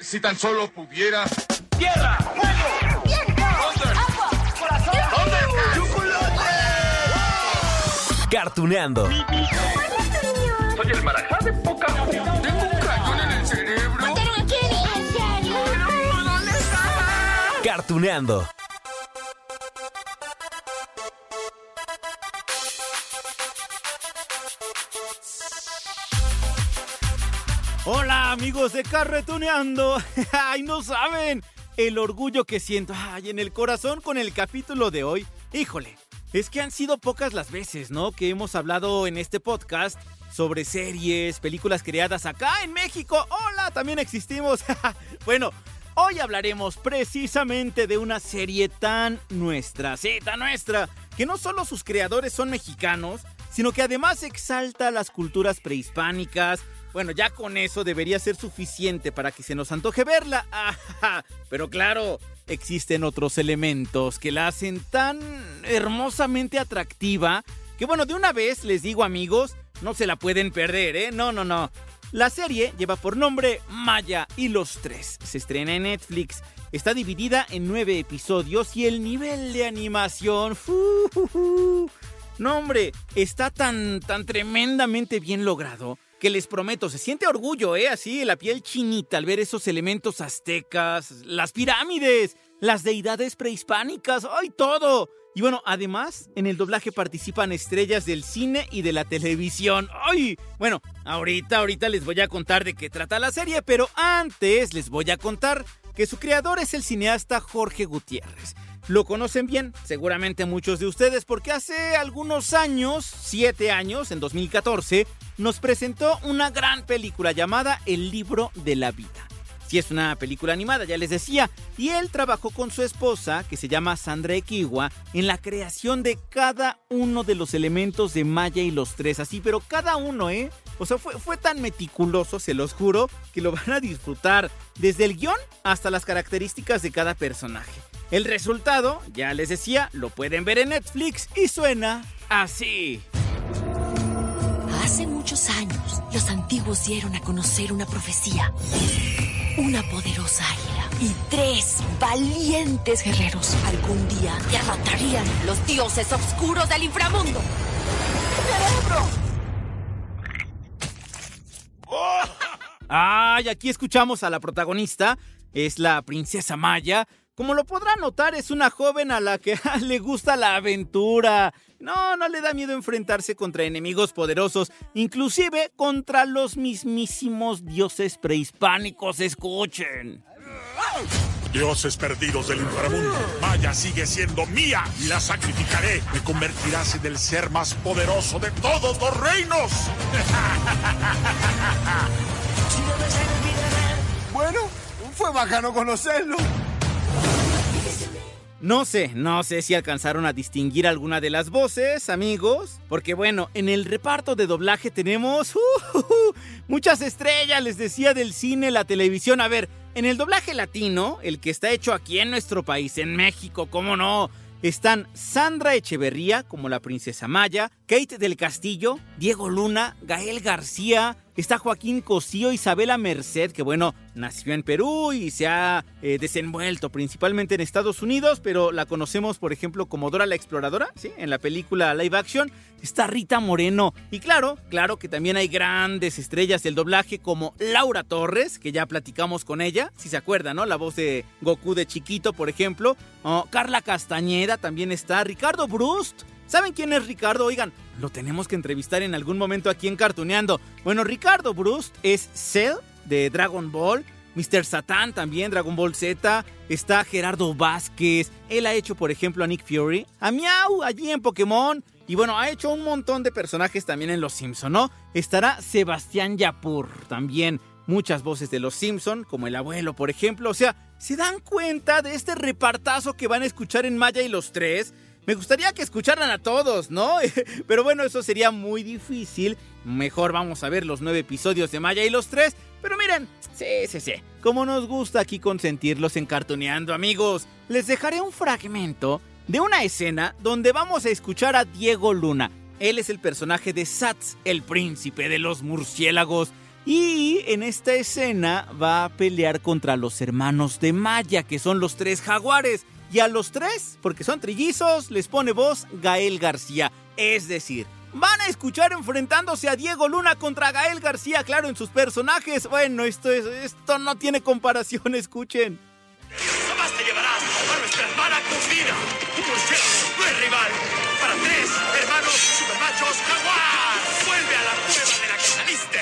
Si tan solo pudiera. ¡Tierra! ¡Fuego! ¡Viento! ¡Agua! ¡Corazón! ¡Chocolate! Cartuneando. Soy el marajá de poca Tengo un cañón en el cerebro. ¿Dónde está? Cartuneando. Hola amigos de Carretuneando. Ay, no saben el orgullo que siento ay, en el corazón con el capítulo de hoy. Híjole, es que han sido pocas las veces, ¿no? Que hemos hablado en este podcast sobre series, películas creadas acá en México. Hola, también existimos. bueno, hoy hablaremos precisamente de una serie tan nuestra, sí, tan nuestra, que no solo sus creadores son mexicanos, sino que además exalta las culturas prehispánicas. Bueno, ya con eso debería ser suficiente para que se nos antoje verla. Pero claro, existen otros elementos que la hacen tan hermosamente atractiva que bueno, de una vez les digo amigos, no se la pueden perder, ¿eh? No, no, no. La serie lleva por nombre Maya y los Tres. Se estrena en Netflix. Está dividida en nueve episodios y el nivel de animación... fu, fu, fu. No, hombre, está tan, tan tremendamente bien logrado que les prometo, se siente orgullo, ¿eh? Así, la piel chinita al ver esos elementos aztecas, las pirámides, las deidades prehispánicas, ¡ay, todo! Y bueno, además, en el doblaje participan estrellas del cine y de la televisión. ¡Ay! Bueno, ahorita, ahorita les voy a contar de qué trata la serie, pero antes les voy a contar que su creador es el cineasta Jorge Gutiérrez. Lo conocen bien, seguramente muchos de ustedes, porque hace algunos años, siete años, en 2014, nos presentó una gran película llamada El libro de la vida. Si es una película animada, ya les decía, y él trabajó con su esposa, que se llama Sandra Equigua, en la creación de cada uno de los elementos de Maya y los tres, así, pero cada uno, ¿eh? O sea, fue, fue tan meticuloso, se los juro, que lo van a disfrutar, desde el guion hasta las características de cada personaje. El resultado, ya les decía, lo pueden ver en Netflix y suena así. Hace muchos años, los antiguos dieron a conocer una profecía. Una poderosa águila y tres valientes guerreros algún día derrotarían los dioses oscuros del inframundo. Ay, aquí escuchamos a la protagonista, es la princesa Maya. Como lo podrán notar, es una joven a la que le gusta la aventura. No, no le da miedo enfrentarse contra enemigos poderosos, inclusive contra los mismísimos dioses prehispánicos. Escuchen. Dioses perdidos del inframundo, Maya sigue siendo mía y la sacrificaré. Me convertirás en el ser más poderoso de todos los reinos. Bueno, fue bacano conocerlo. No sé, no sé si alcanzaron a distinguir alguna de las voces, amigos, porque bueno, en el reparto de doblaje tenemos uh, muchas estrellas, les decía, del cine, la televisión. A ver, en el doblaje latino, el que está hecho aquí en nuestro país, en México, ¿cómo no? Están Sandra Echeverría como la princesa Maya, Kate del Castillo, Diego Luna, Gael García, está Joaquín Cosío, Isabela Merced, que bueno, nació en Perú y se ha eh, desenvuelto principalmente en Estados Unidos, pero la conocemos, por ejemplo, como Dora la Exploradora, ¿sí? En la película live action. Está Rita Moreno. Y claro, claro que también hay grandes estrellas del doblaje como Laura Torres, que ya platicamos con ella, si se acuerdan, ¿no? La voz de Goku de chiquito, por ejemplo. Oh, Carla Castañeda también está. Ricardo Brust. ¿Saben quién es Ricardo? Oigan, lo tenemos que entrevistar en algún momento aquí en Cartuneando. Bueno, Ricardo Brust es Cell de Dragon Ball. Mr. Satan también, Dragon Ball Z. Está Gerardo Vázquez. Él ha hecho, por ejemplo, a Nick Fury. A Miau, allí en Pokémon. Y bueno, ha hecho un montón de personajes también en Los Simpson, ¿no? Estará Sebastián Yapur también. muchas voces de los Simpson, como el abuelo, por ejemplo. O sea, ¿se dan cuenta de este repartazo que van a escuchar en Maya y los tres? Me gustaría que escucharan a todos, ¿no? Pero bueno, eso sería muy difícil. Mejor vamos a ver los nueve episodios de Maya y los tres. Pero miren, sí, sí, sí. Como nos gusta aquí consentirlos encartoneando, amigos, les dejaré un fragmento de una escena donde vamos a escuchar a Diego Luna. Él es el personaje de Sats, el príncipe de los murciélagos. Y en esta escena va a pelear contra los hermanos de Maya, que son los tres jaguares. Y a los tres, porque son trillizos, les pone voz Gael García. Es decir, van a escuchar enfrentándose a Diego Luna contra Gael García, claro, en sus personajes. Bueno, esto, es, esto no tiene comparación, escuchen. Jamás te llevarás a nuestra hermana cocina. Un murciélago no es rival. Para tres hermanos supermachos jaguar. Vuelve a la cueva de la que saliste.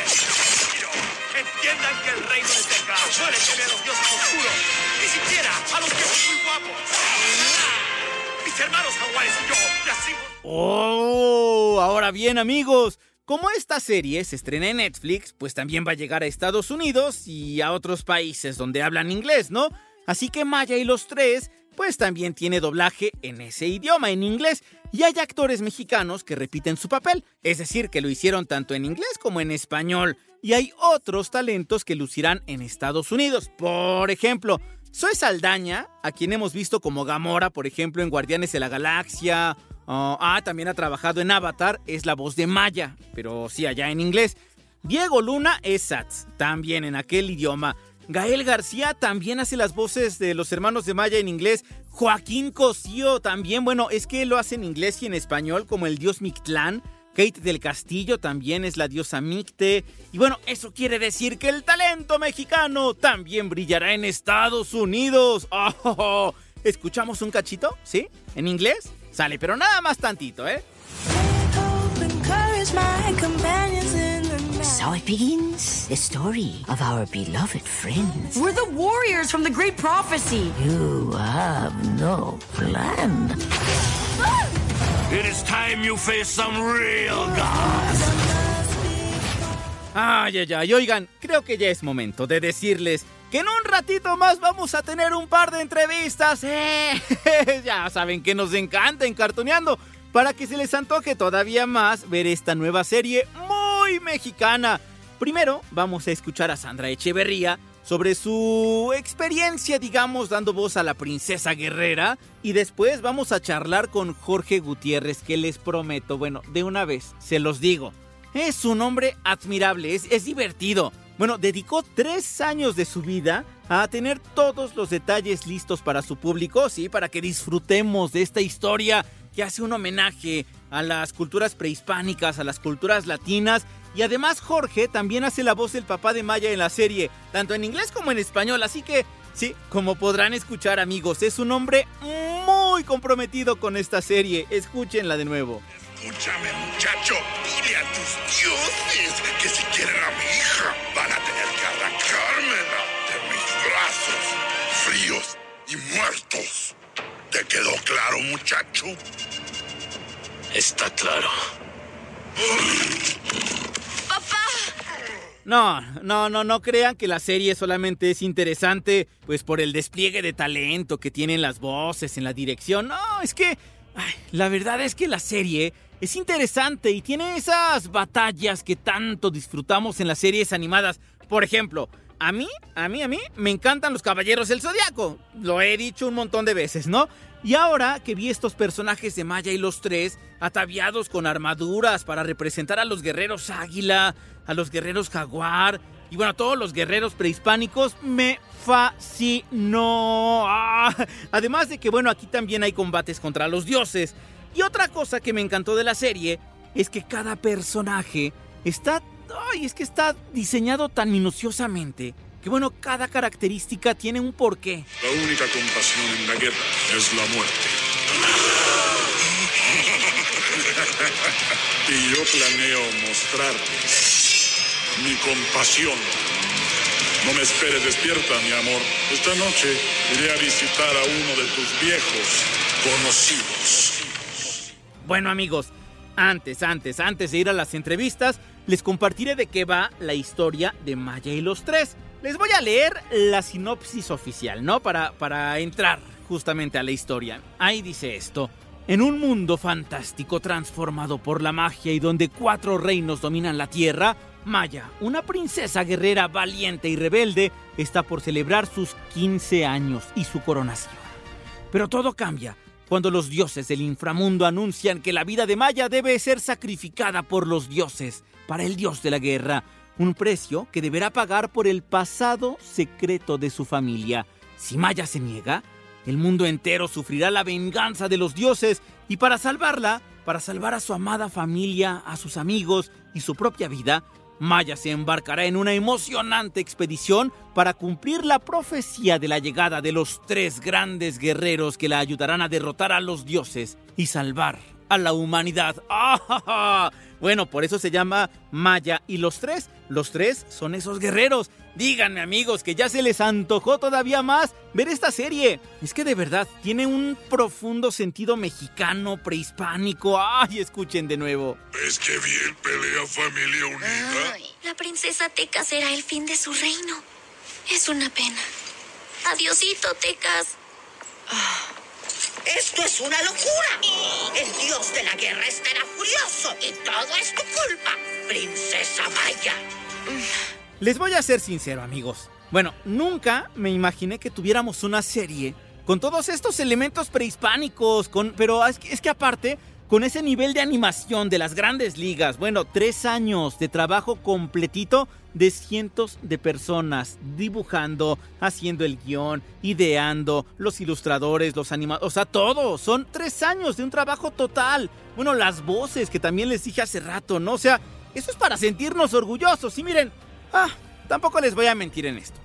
Entiendan que el reino es cerca. No le teme a los dioses oscuros. Mis hermanos yo. Oh, ahora bien amigos, como esta serie se estrena en Netflix, pues también va a llegar a Estados Unidos y a otros países donde hablan inglés, ¿no? Así que Maya y los tres, pues también tiene doblaje en ese idioma, en inglés, y hay actores mexicanos que repiten su papel, es decir, que lo hicieron tanto en inglés como en español, y hay otros talentos que lucirán en Estados Unidos. Por ejemplo, Zoe Saldaña, a quien hemos visto como Gamora, por ejemplo, en Guardianes de la Galaxia, Uh, ah, también ha trabajado en Avatar, es la voz de Maya, pero sí allá en inglés. Diego Luna es Sats, también en aquel idioma. Gael García también hace las voces de los hermanos de Maya en inglés. Joaquín Cosío también, bueno, es que lo hace en inglés y en español como el dios Mictlán. Kate del Castillo también es la diosa Micte. Y bueno, eso quiere decir que el talento mexicano también brillará en Estados Unidos. Oh, ¿Escuchamos un cachito? ¿Sí? ¿En inglés? Sale, pero nada más tantito, ¿eh? So it begins the story of our beloved friends. We're the warriors from the great prophecy. You have no plan. It is time you face some real gods. Ay, ay, ay, oigan, creo que ya es momento de decirles que en un ratito más vamos a tener un par de entrevistas. ¡Eh! ya saben que nos encanta encartoneando. Para que se les antoje todavía más ver esta nueva serie muy mexicana. Primero vamos a escuchar a Sandra Echeverría sobre su experiencia, digamos, dando voz a la princesa guerrera. Y después vamos a charlar con Jorge Gutiérrez, que les prometo, bueno, de una vez, se los digo. Es un hombre admirable, es, es divertido. Bueno, dedicó tres años de su vida a tener todos los detalles listos para su público, sí, para que disfrutemos de esta historia que hace un homenaje a las culturas prehispánicas, a las culturas latinas. Y además Jorge también hace la voz del papá de Maya en la serie, tanto en inglés como en español. Así que, sí, como podrán escuchar amigos, es un hombre muy comprometido con esta serie. Escúchenla de nuevo. Escúchame, muchacho. Dile a tus dioses que si quieren a mi hija, van a tener que arrancármela de mis brazos fríos y muertos. ¿Te quedó claro, muchacho? Está claro. No, no, no, no crean que la serie solamente es interesante pues por el despliegue de talento que tienen las voces en la dirección. No, es que la verdad es que la serie es interesante y tiene esas batallas que tanto disfrutamos en las series animadas. Por ejemplo, a mí, a mí, a mí me encantan los Caballeros del Zodiaco. Lo he dicho un montón de veces, ¿no? Y ahora que vi estos personajes de Maya y los tres ataviados con armaduras para representar a los guerreros águila, a los guerreros jaguar y bueno, a todos los guerreros prehispánicos, me fascinó. Ah, además de que bueno, aquí también hay combates contra los dioses. Y otra cosa que me encantó de la serie es que cada personaje está... Ay, es que está diseñado tan minuciosamente que bueno, cada característica tiene un porqué. La única compasión en la guerra es la muerte. y yo planeo mostrarte mi compasión. No me esperes despierta, mi amor. Esta noche iré a visitar a uno de tus viejos conocidos. Bueno amigos, antes, antes, antes de ir a las entrevistas, les compartiré de qué va la historia de Maya y los tres. Les voy a leer la sinopsis oficial, ¿no? Para, para entrar justamente a la historia. Ahí dice esto. En un mundo fantástico transformado por la magia y donde cuatro reinos dominan la tierra, Maya, una princesa guerrera valiente y rebelde, está por celebrar sus 15 años y su coronación. Pero todo cambia cuando los dioses del inframundo anuncian que la vida de Maya debe ser sacrificada por los dioses para el dios de la guerra, un precio que deberá pagar por el pasado secreto de su familia. Si Maya se niega, el mundo entero sufrirá la venganza de los dioses y para salvarla, para salvar a su amada familia, a sus amigos y su propia vida, Maya se embarcará en una emocionante expedición para cumplir la profecía de la llegada de los tres grandes guerreros que la ayudarán a derrotar a los dioses y salvar a la humanidad. ¡Ah! Bueno, por eso se llama Maya. Y los tres, los tres son esos guerreros. Díganme amigos que ya se les antojó todavía más ver esta serie. Es que de verdad tiene un profundo sentido mexicano, prehispánico. ¡Ay, escuchen de nuevo! ¿Ves que bien pelea familia unida? Ay, la princesa Teca será el fin de su reino. Es una pena. Adiosito, Tecas. Esto es una locura. El dios de la guerra estará furioso y todo es tu culpa, princesa Maya. Les voy a ser sincero, amigos. Bueno, nunca me imaginé que tuviéramos una serie con todos estos elementos prehispánicos, con, pero es que, es que aparte, con ese nivel de animación de las grandes ligas, bueno, tres años de trabajo completito de cientos de personas dibujando, haciendo el guion, ideando, los ilustradores, los animadores, o sea, todo. Son tres años de un trabajo total. Bueno, las voces que también les dije hace rato, ¿no? O sea, eso es para sentirnos orgullosos. Y miren, ah, tampoco les voy a mentir en esto.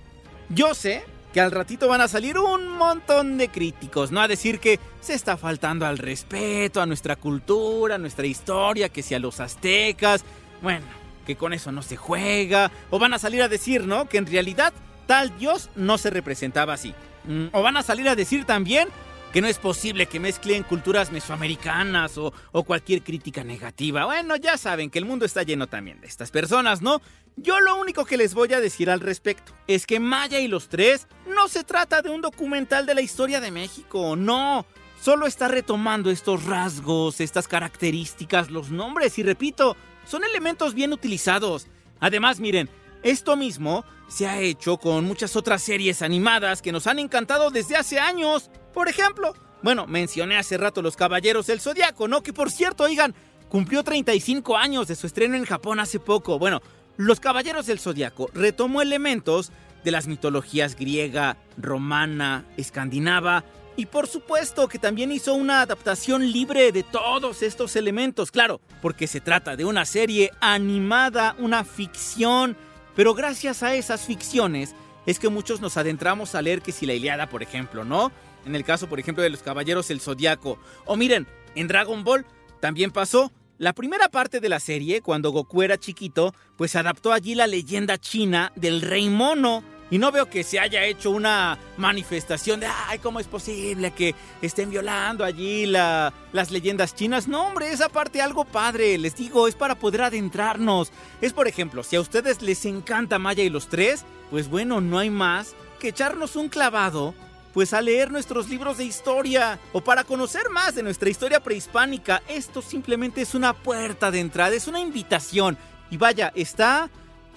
Yo sé que al ratito van a salir un montón de críticos, ¿no? A decir que se está faltando al respeto, a nuestra cultura, a nuestra historia, que si a los aztecas. Bueno, que con eso no se juega. O van a salir a decir, ¿no? Que en realidad tal dios no se representaba así. Mm, O van a salir a decir también que no es posible que mezclen culturas mesoamericanas o, cualquier crítica negativa. Bueno, ya saben que el mundo está lleno también de estas personas, ¿no? Yo lo único que les voy a decir al respecto es que Maya y los tres no se trata de un documental de la historia de México, no. Solo está retomando estos rasgos, estas características, los nombres y repito, son elementos bien utilizados. Además, miren, esto mismo se ha hecho con muchas otras series animadas que nos han encantado desde hace años. Por ejemplo, bueno, mencioné hace rato Los Caballeros del Zodiaco, ¿no? Que por cierto, oigan, cumplió 35 años de su estreno en Japón hace poco. Bueno, Los Caballeros del Zodiaco retomó elementos de las mitologías griega, romana, escandinava y por supuesto que también hizo una adaptación libre de todos estos elementos, claro, porque se trata de una serie animada, una ficción, pero gracias a esas ficciones es que muchos nos adentramos a leer que si la Iliada, por ejemplo, ¿no? En el caso, por ejemplo, de los Caballeros del Zodiaco. O miren, en Dragon Ball también pasó. La primera parte de la serie, cuando Goku era chiquito, pues adaptó allí la leyenda china del Rey Mono. Y no veo que se haya hecho una manifestación de, ay, ¿cómo es posible que estén violando allí la- las leyendas chinas? No, hombre, esa parte algo padre, les digo, es para poder adentrarnos. Es, por ejemplo, si a ustedes les encanta Maya y los tres, pues bueno, no hay más que echarnos un clavado pues a leer nuestros libros de historia o para conocer más de nuestra historia prehispánica. Esto simplemente es una puerta de entrada, es una invitación. Y vaya, está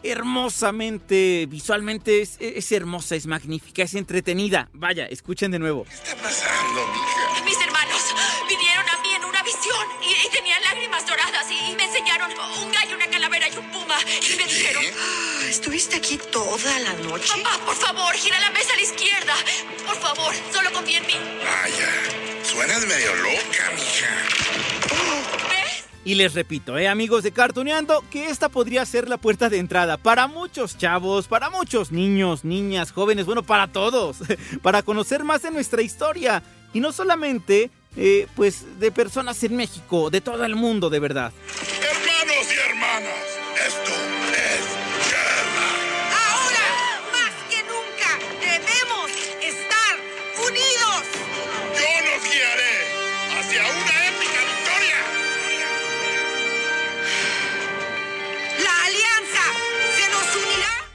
hermosamente, visualmente es, es hermosa, es magnífica, es entretenida. Vaya, escuchen de nuevo. ¿Qué está pasando, mija? Mis hermanos vinieron a mí en una visión y, y tenían lágrimas doradas y, y me enseñaron un gallo, una calavera y un puma. Y me dijeron, ¿Estuviste aquí toda la noche? papá, por favor, gira la mesa a la izquierda. Por favor, solo confía en mí. Vaya, suenas medio loca, mija. ¿Ves? Y les repito, eh, amigos de Cartuneando, que esta podría ser la puerta de entrada para muchos chavos, para muchos niños, niñas, jóvenes, bueno, para todos, para conocer más de nuestra historia. Y no solamente, eh, pues, de personas en México, de todo el mundo, de verdad.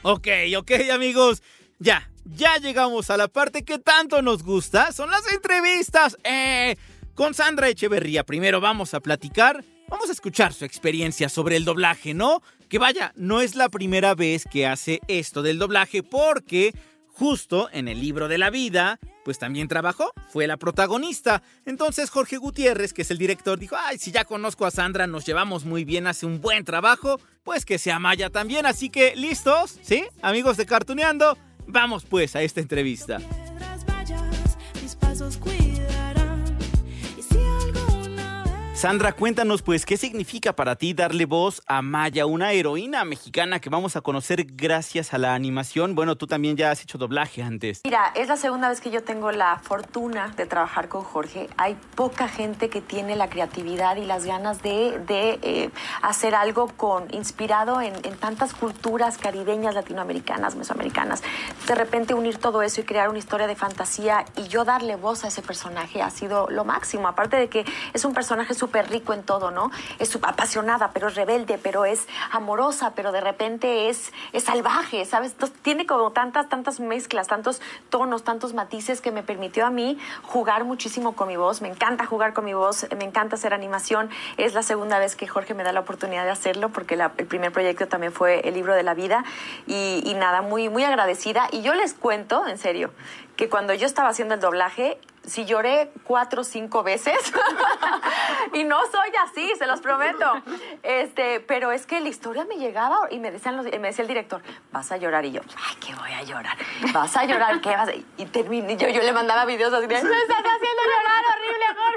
Ok, ok amigos, ya, ya llegamos a la parte que tanto nos gusta, son las entrevistas. Eh, con Sandra Echeverría primero vamos a platicar, vamos a escuchar su experiencia sobre el doblaje, ¿no? Que vaya, no es la primera vez que hace esto del doblaje porque justo en el libro de la vida, pues también trabajó, fue la protagonista. Entonces Jorge Gutiérrez, que es el director, dijo, ay, si ya conozco a Sandra, nos llevamos muy bien, hace un buen trabajo, pues que sea Maya también. Así que, ¿listos? ¿Sí? Amigos de Cartuneando, vamos pues a esta entrevista. Sandra, cuéntanos pues qué significa para ti darle voz a Maya, una heroína mexicana que vamos a conocer gracias a la animación. Bueno, tú también ya has hecho doblaje antes. Mira, es la segunda vez que yo tengo la fortuna de trabajar con Jorge. Hay poca gente que tiene la creatividad y las ganas de, de eh, hacer algo con inspirado en, en tantas culturas caribeñas, latinoamericanas, mesoamericanas. De repente unir todo eso y crear una historia de fantasía y yo darle voz a ese personaje ha sido lo máximo. Aparte de que es un personaje súper rico en todo, ¿no? Es apasionada, pero es rebelde, pero es amorosa, pero de repente es, salvaje, ¿sabes? Tiene como tantas, tantas mezclas, tantos tonos, tantos matices que me permitió a mí jugar muchísimo con mi voz. Me encanta jugar con mi voz, me encanta hacer animación. Es la segunda vez que Jorge me da la oportunidad de hacerlo porque el primer proyecto también fue el libro de la vida y, y nada, muy, muy agradecida. Y yo les cuento, en serio, que cuando yo estaba haciendo el doblaje, si lloré cuatro o cinco veces y no soy así, se los prometo. Este, pero es que la historia me llegaba y me decían los, me decía el director, vas a llorar y yo, ay, ¿qué voy a llorar? Vas a llorar, ¿qué vas a? Y terminé, yo, yo le mandaba videos así, me estás haciendo llorar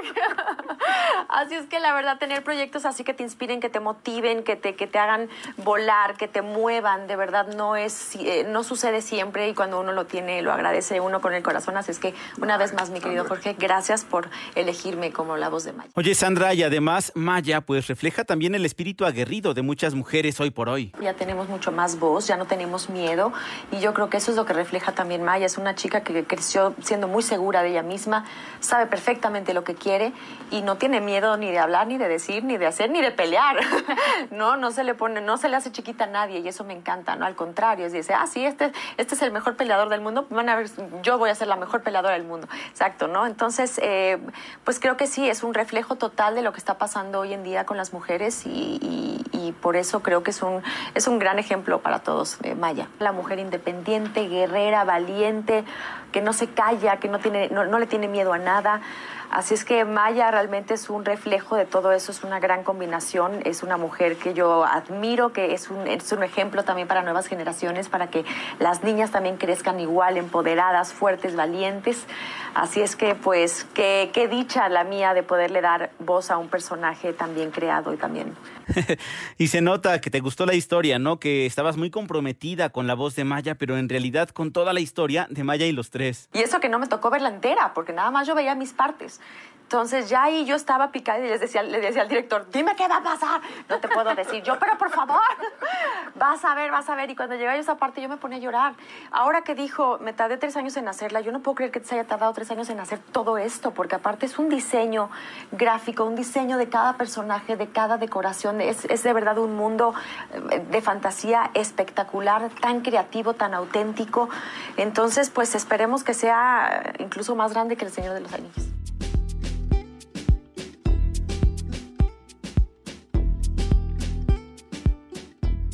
así es que la verdad tener proyectos así que te inspiren, que te motiven, que te que te hagan volar, que te muevan, de verdad no es eh, no sucede siempre y cuando uno lo tiene lo agradece uno con el corazón, así es que una vez más mi querido Jorge, gracias por elegirme como la voz de Maya. Oye, Sandra, y además Maya, pues refleja también el espíritu aguerrido de muchas mujeres hoy por hoy. Ya tenemos mucho más voz, ya no tenemos miedo, y yo creo que eso es lo que refleja también Maya. Es una chica que creció siendo muy segura de ella misma, sabe perfectamente lo que quiere y no tiene miedo ni de hablar, ni de decir, ni de hacer, ni de pelear. no, no se le pone, no se le hace chiquita a nadie, y eso me encanta, ¿no? Al contrario, dice, ah, sí, este, este es el mejor peleador del mundo, van a ver, yo voy a ser la mejor peleadora del mundo. Exacto, ¿no? Entonces, eh, pues creo que sí, es un reflejo total de lo que está pasando hoy en día con las mujeres y, y, y por eso creo que es un, es un gran ejemplo para todos, eh, Maya. La mujer independiente, guerrera, valiente, que no se calla, que no, tiene, no, no le tiene miedo a nada. Así es que Maya realmente es un reflejo de todo eso, es una gran combinación, es una mujer que yo admiro, que es un, es un ejemplo también para nuevas generaciones, para que las niñas también crezcan igual, empoderadas, fuertes, valientes. Así es que pues qué, qué dicha la mía de poderle dar voz a un personaje tan bien creado y también y se nota que te gustó la historia, ¿no? Que estabas muy comprometida con la voz de Maya, pero en realidad con toda la historia de Maya y los tres. Y eso que no me tocó verla entera, porque nada más yo veía mis partes. Entonces ya ahí yo estaba picada y les decía, le decía al director, dime qué va a pasar. No te puedo decir yo, pero por favor, vas a ver, vas a ver. Y cuando yo a esa parte yo me ponía a llorar. Ahora que dijo, me tardé tres años en hacerla, yo no puedo creer que se haya tardado tres años en hacer todo esto, porque aparte es un diseño gráfico, un diseño de cada personaje, de cada decoración. Es, es de verdad un mundo eh, de fantasía espectacular, tan creativo, tan auténtico. Entonces, pues esperemos que sea incluso más grande que El Señor de los Anillos.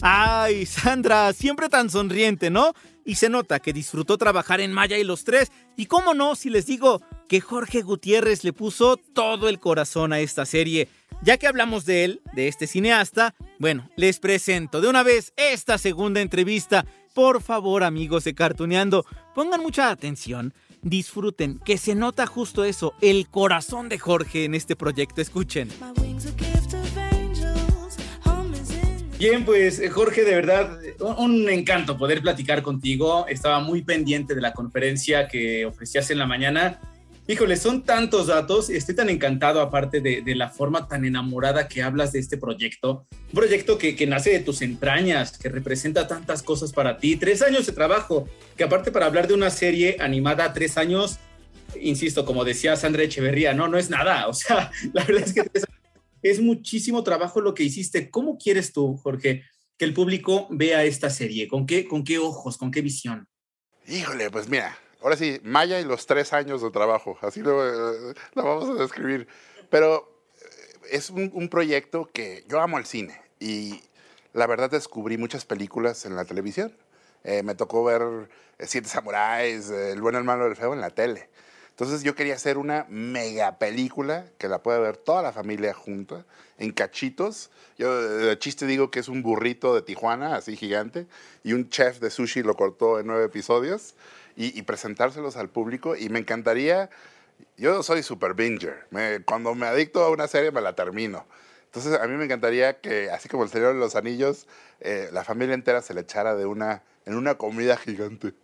Ay, Sandra, siempre tan sonriente, ¿no? Y se nota que disfrutó trabajar en Maya y los tres. Y cómo no, si les digo que Jorge Gutiérrez le puso todo el corazón a esta serie. Ya que hablamos de él, de este cineasta, bueno, les presento de una vez esta segunda entrevista. Por favor, amigos de Cartuneando, pongan mucha atención, disfruten, que se nota justo eso, el corazón de Jorge en este proyecto. Escuchen. Bien, pues Jorge, de verdad, un encanto poder platicar contigo. Estaba muy pendiente de la conferencia que ofrecías en la mañana. Híjole, son tantos datos, estoy tan encantado aparte de, de la forma tan enamorada que hablas de este proyecto. Un proyecto que, que, nace de tus entrañas, que representa tantas cosas para ti. Tres años de trabajo, que aparte para hablar de una serie animada, tres años, insisto, como decía Sandra Echeverría, no, no es nada. O sea, la verdad es que tres años es muchísimo trabajo lo que hiciste. ¿Cómo quieres tú, Jorge, que el público vea esta serie? ¿Con qué, con qué ojos, con qué visión? Híjole, pues mira, ahora sí, Maya y los tres años de trabajo, así lo, eh, lo vamos a describir. Pero eh, es un, un, proyecto que yo amo el cine y la verdad descubrí muchas películas en la televisión. Eh, me tocó ver Siete Samuráis, El bueno, el malo, el feo en la tele. Entonces yo quería hacer una mega película que la pueda ver toda la familia junta, en cachitos. Yo de chiste digo que es un burrito de Tijuana, así gigante, y un chef de sushi lo cortó en nueve episodios, y, y presentárselos al público. Y me encantaría, yo soy super binger, me, cuando me adicto a una serie me la termino. Entonces a mí me encantaría que, así como el Señor de los Anillos, eh, la familia entera se le echara de una, en una comida gigante.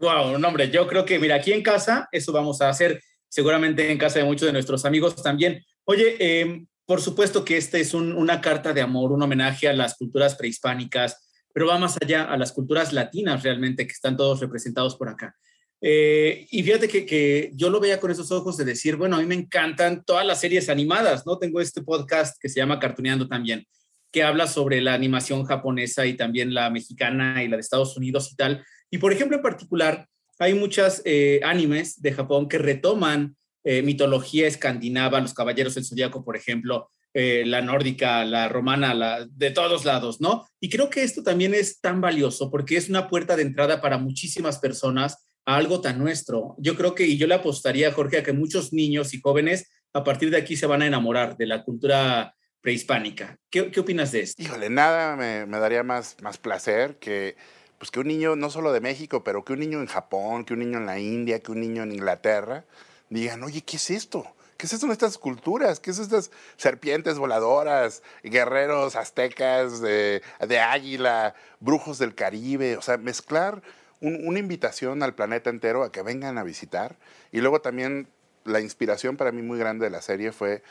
Wow, no, hombre, yo creo que, mira, aquí en casa, eso vamos a hacer, seguramente en casa de muchos de nuestros amigos también. Oye, eh, por supuesto que esta es un, una carta de amor, un homenaje a las culturas prehispánicas, pero va más allá a las culturas latinas realmente, que están todos representados por acá. Eh, y fíjate que, que, yo lo veía con esos ojos de decir, bueno, a mí me encantan todas las series animadas, ¿no? Tengo este podcast que se llama Cartuneando también, que habla sobre la animación japonesa y también la mexicana y la de Estados Unidos y tal. Y por ejemplo, en particular, hay muchas eh, animes de Japón que retoman eh, mitología escandinava, los caballeros del zodiaco, por ejemplo, eh, la nórdica, la romana, la, de todos lados, ¿no? Y creo que esto también es tan valioso porque es una puerta de entrada para muchísimas personas a algo tan nuestro. Yo creo que, y yo le apostaría, Jorge, a que muchos niños y jóvenes a partir de aquí se van a enamorar de la cultura prehispánica. ¿Qué, qué opinas de esto? Híjole, nada me, me daría más, más placer que pues que un niño, no solo de México, pero que un niño en Japón, que un niño en la India, que un niño en Inglaterra, digan, oye, ¿qué es esto? ¿Qué es esto en estas culturas? ¿Qué es estas serpientes voladoras, guerreros aztecas de, de águila, brujos del Caribe? O sea, mezclar un, una invitación al planeta entero a que vengan a visitar. Y luego también la inspiración para mí muy grande de la serie fue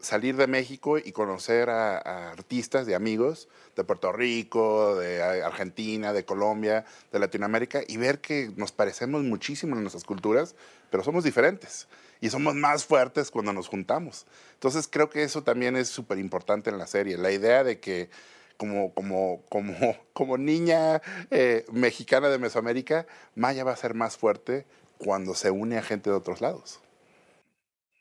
salir de México y conocer a, artistas, de amigos de Puerto Rico, de Argentina, de Colombia, de Latinoamérica y ver que nos parecemos muchísimo en nuestras culturas, pero somos diferentes y somos más fuertes cuando nos juntamos. Entonces creo que eso también es súper importante en la serie, la idea de que como, como, como, como niña eh, mexicana de Mesoamérica, Maya va a ser más fuerte cuando se une a gente de otros lados.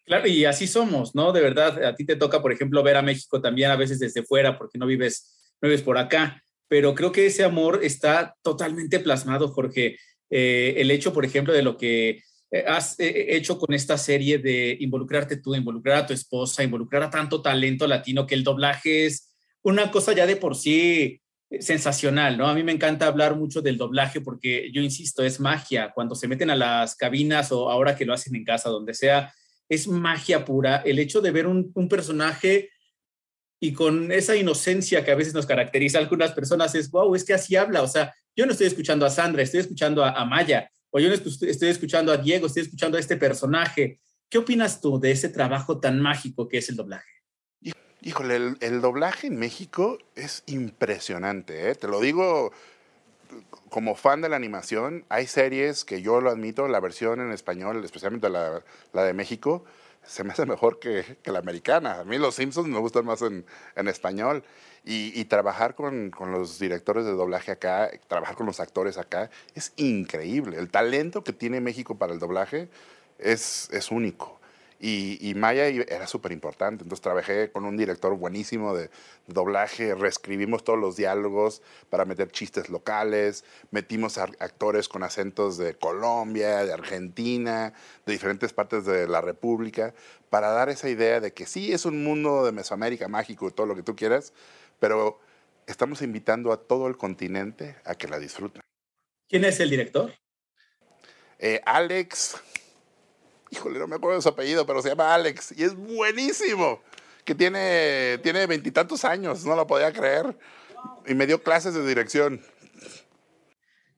Claro, y así somos, ¿no? De verdad, a ti te toca, por ejemplo, ver a México también a veces desde fuera porque no vives, no vives por acá, pero creo que ese amor está totalmente plasmado, Jorge. Eh, el hecho, por ejemplo, de lo que eh, has eh, hecho con esta serie de involucrarte tú, involucrar a tu esposa, involucrar a tanto talento latino, que el doblaje es una cosa ya de por sí sensacional, ¿no? A mí me encanta hablar mucho del doblaje porque yo insisto, es magia. Cuando se meten a las cabinas o ahora que lo hacen en casa, donde sea, es magia pura el hecho de ver un, un, personaje y con esa inocencia que a veces nos caracteriza a algunas personas es, wow, es que así habla, o sea, yo no estoy escuchando a Sandra, estoy escuchando a, Maya, o yo no estoy escuchando a Diego, estoy escuchando a este personaje. ¿Qué opinas tú de ese trabajo tan mágico que es el doblaje? Híjole, el, el doblaje en México es impresionante, ¿eh? te lo digo como fan de la animación, hay series que yo lo admito, la versión en español, especialmente la, de México, se me hace mejor que, la americana. A mí los Simpsons me gustan más en, español. Y, trabajar con, los directores de doblaje acá, trabajar con los actores acá, es increíble. El talento que tiene México para el doblaje es único. Y, y, Maya era súper importante. Entonces trabajé con un director buenísimo de doblaje, reescribimos todos los diálogos para meter chistes locales, metimos a actores con acentos de Colombia, de Argentina, de diferentes partes de la República, para dar esa idea de que sí es un mundo de Mesoamérica mágico y todo lo que tú quieras, pero estamos invitando a todo el continente a que la disfruten. ¿Quién es el director? Eh, Alex híjole, no me acuerdo de su apellido, pero se llama Alex y es buenísimo. Que tiene tiene veintitantos años, no lo podía creer. Y me dio clases de dirección.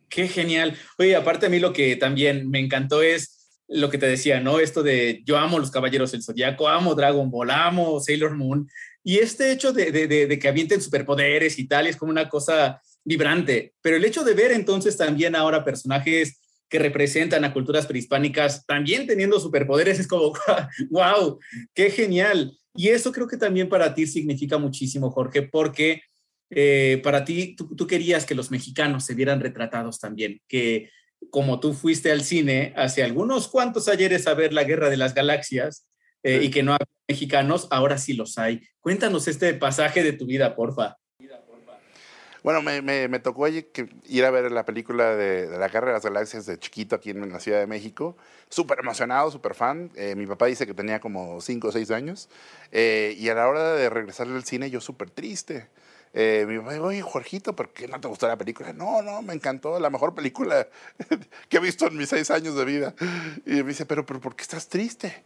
Qué genial. Oye, aparte a mí lo que también me encantó es lo que te decía, ¿no? Esto de yo amo los Caballeros del Zodiaco, amo Dragon Ball, amo Sailor Moon. Y este hecho de, de, de, de que avienten superpoderes y tal es como una cosa vibrante. Pero el hecho de ver entonces también ahora personajes que representan a culturas prehispánicas también teniendo superpoderes, es como, wow, qué genial. Y eso creo que también para ti significa muchísimo, Jorge, porque eh, para ti, tú, tú, querías que los mexicanos se vieran retratados también, que como tú fuiste al cine hace algunos cuantos ayeres a ver la Guerra de las Galaxias eh, y que no había mexicanos, ahora sí los hay. Cuéntanos este pasaje de tu vida, porfa. Bueno, me, me, me tocó ir a ver la película de, de, La Guerra de las Galaxias de chiquito aquí en la Ciudad de México. Súper emocionado, súper fan. Eh, mi papá dice que tenía como 5 o 6 años. Eh, y a la hora de regresar del cine, yo súper triste. Eh, mi papá dijo, oye, Jorgito, ¿por qué no te gustó la película? No, no, me encantó, la mejor película que he visto en mis 6 años de vida. Y me dice, pero, pero ¿por qué estás triste?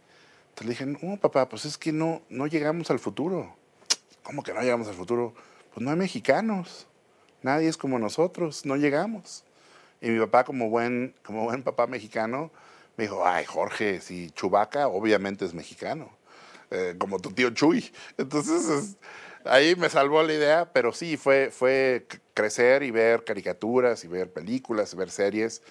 Entonces le dije, no, papá, pues es que no, no llegamos al futuro. ¿Cómo que no llegamos al futuro? Pues no hay mexicanos nadie es como nosotros, no llegamos. Y mi papá, como buen, como buen papá mexicano, me dijo, ay, Jorge, si Chubaca obviamente es mexicano, eh, como tu tío Chuy. Entonces, ahí me salvó la idea, pero sí, fue, fue crecer y ver caricaturas y ver películas, y ver series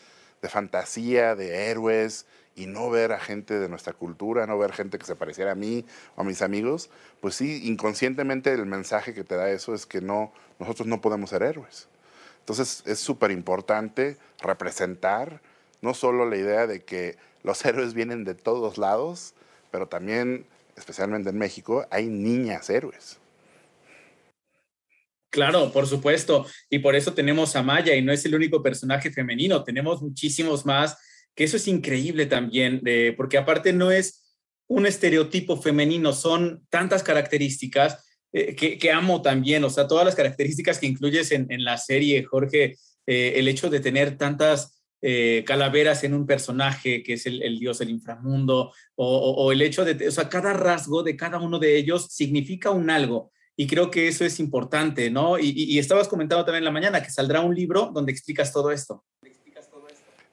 de fantasía, de héroes, y no ver a gente de nuestra cultura, no ver gente que se pareciera a mí o a mis amigos, pues sí, inconscientemente el mensaje que te da eso es que no, nosotros no podemos ser héroes. Entonces es súper importante representar no solo la idea de que los héroes vienen de todos lados, pero también, especialmente en México, hay niñas héroes. Claro, por supuesto. Y por eso tenemos a Maya y no es el único personaje femenino, tenemos muchísimos más que eso es increíble también, porque aparte no es un estereotipo femenino, son tantas características eh, que, amo también, o sea, todas las características que incluyes en, la serie, Jorge, eh, el hecho de tener tantas eh, calaveras en un personaje que es el, dios del inframundo, o, el hecho de, o sea, cada rasgo de cada uno de ellos significa un algo. Y creo que eso es importante, ¿no? Y, y estabas comentando también en la mañana que saldrá un libro donde explicas todo esto.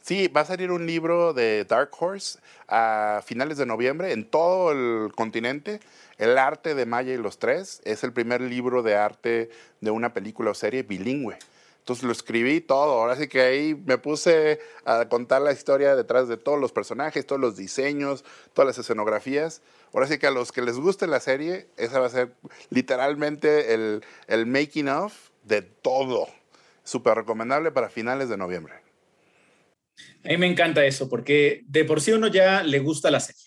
Sí, va a salir un libro de Dark Horse a finales de noviembre en todo el continente. El arte de Maya y los tres es el primer libro de arte de una película o serie bilingüe. Entonces lo escribí todo. Ahora sí que ahí me puse a contar la historia detrás de todos los personajes, todos los diseños, todas las escenografías. Ahora sí que a los que les guste la serie, esa va a ser literalmente el, el making of de todo. Súper recomendable para finales de noviembre. A mí me encanta eso, porque de por sí uno ya le gusta la serie.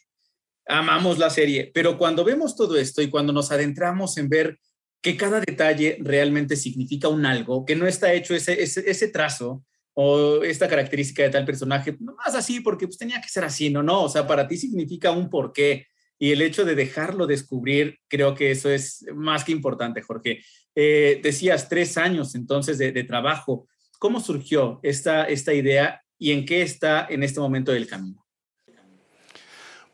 Amamos la serie, pero cuando vemos todo esto y cuando nos adentramos en ver que cada detalle realmente significa un algo, que no está hecho ese, ese, trazo o esta característica de tal personaje, no más así porque pues tenía que ser así, no, no, o sea, para ti significa un porqué y el hecho de dejarlo descubrir, creo que eso es más que importante, Jorge. Eh, decías tres años entonces de, de, trabajo. ¿Cómo surgió esta, esta idea y en qué está en este momento del camino?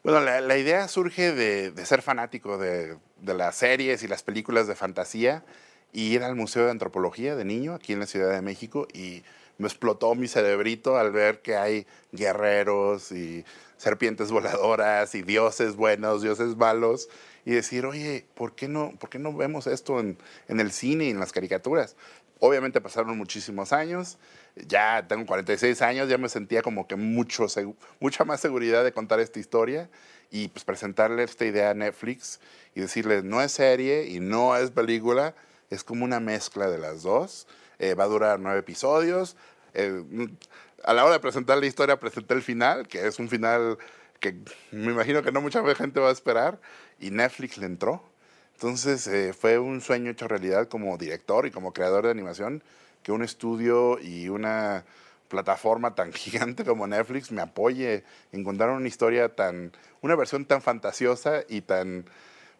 Bueno, la, idea surge de, ser fanático de, las series y las películas de fantasía y ir al Museo de Antropología de niño aquí en la Ciudad de México y me explotó mi cerebrito al ver que hay guerreros y serpientes voladoras y dioses buenos, dioses malos y decir, oye, ¿por qué no, por qué no vemos esto en, en el cine y en las caricaturas? Obviamente pasaron muchísimos años, ya tengo 46 años, ya me sentía como que mucho, mucha más seguridad de contar esta historia y pues presentarle esta idea a Netflix y decirles, no es serie y no es película, es como una mezcla de las dos. Eh, va a durar nueve episodios. Eh, a la hora de presentar la historia, presenté el final, que es un final que me imagino que no mucha gente va a esperar, y Netflix le entró. Entonces eh, fue un sueño hecho realidad como director y como creador de animación que un estudio y una plataforma tan gigante como Netflix me apoye en contar una historia tan, una versión tan fantasiosa y tan,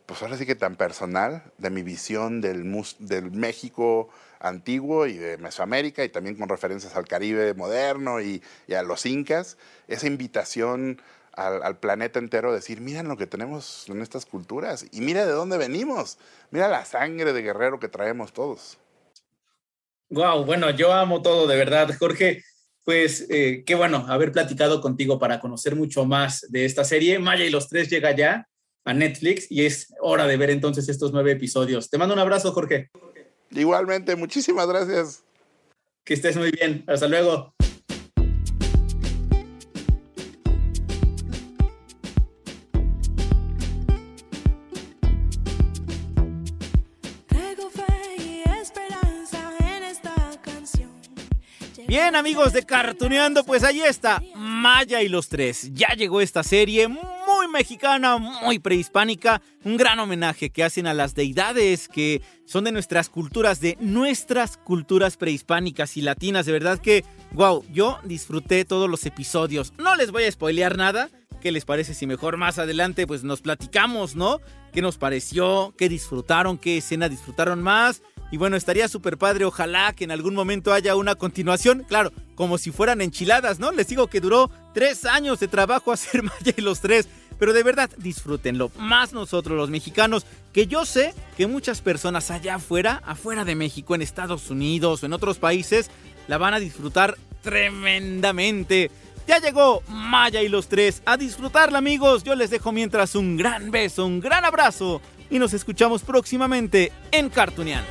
pues ahora sí que tan personal de mi visión del, del México antiguo y de Mesoamérica y también con referencias al Caribe moderno y, a los incas, esa invitación al, planeta entero, decir, mira lo que tenemos en estas culturas y mira de dónde venimos, mira la sangre de guerrero que traemos todos. Wow, bueno, yo amo todo, de verdad, Jorge. Pues eh, qué bueno haber platicado contigo para conocer mucho más de esta serie. Maya y los tres llega ya a Netflix y es hora de ver entonces estos nueve episodios. Te mando un abrazo, Jorge. Igualmente, muchísimas gracias. Que estés muy bien. Hasta luego. Bien amigos de Cartuneando, pues ahí está, Maya y los tres. Ya llegó esta serie muy mexicana, muy prehispánica, un gran homenaje que hacen a las deidades que son de nuestras culturas, de nuestras culturas prehispánicas y latinas. De verdad que, wow, yo disfruté todos los episodios. No les voy a spoilear nada. ¿Qué les parece si mejor más adelante pues nos platicamos, ¿no? ¿Qué nos pareció? ¿Qué disfrutaron? ¿Qué escena disfrutaron más? Y bueno, estaría súper padre, ojalá que en algún momento haya una continuación, claro, como si fueran enchiladas, ¿no? Les digo que duró tres años de trabajo hacer Maya y los tres, pero de verdad disfrútenlo, más nosotros los mexicanos, que yo sé que muchas personas allá afuera, afuera de México, en Estados Unidos o en otros países, la van a disfrutar tremendamente. Ya llegó Maya y los tres. A disfrutarla amigos. Yo les dejo mientras un gran beso, un gran abrazo y nos escuchamos próximamente en Cartuniano.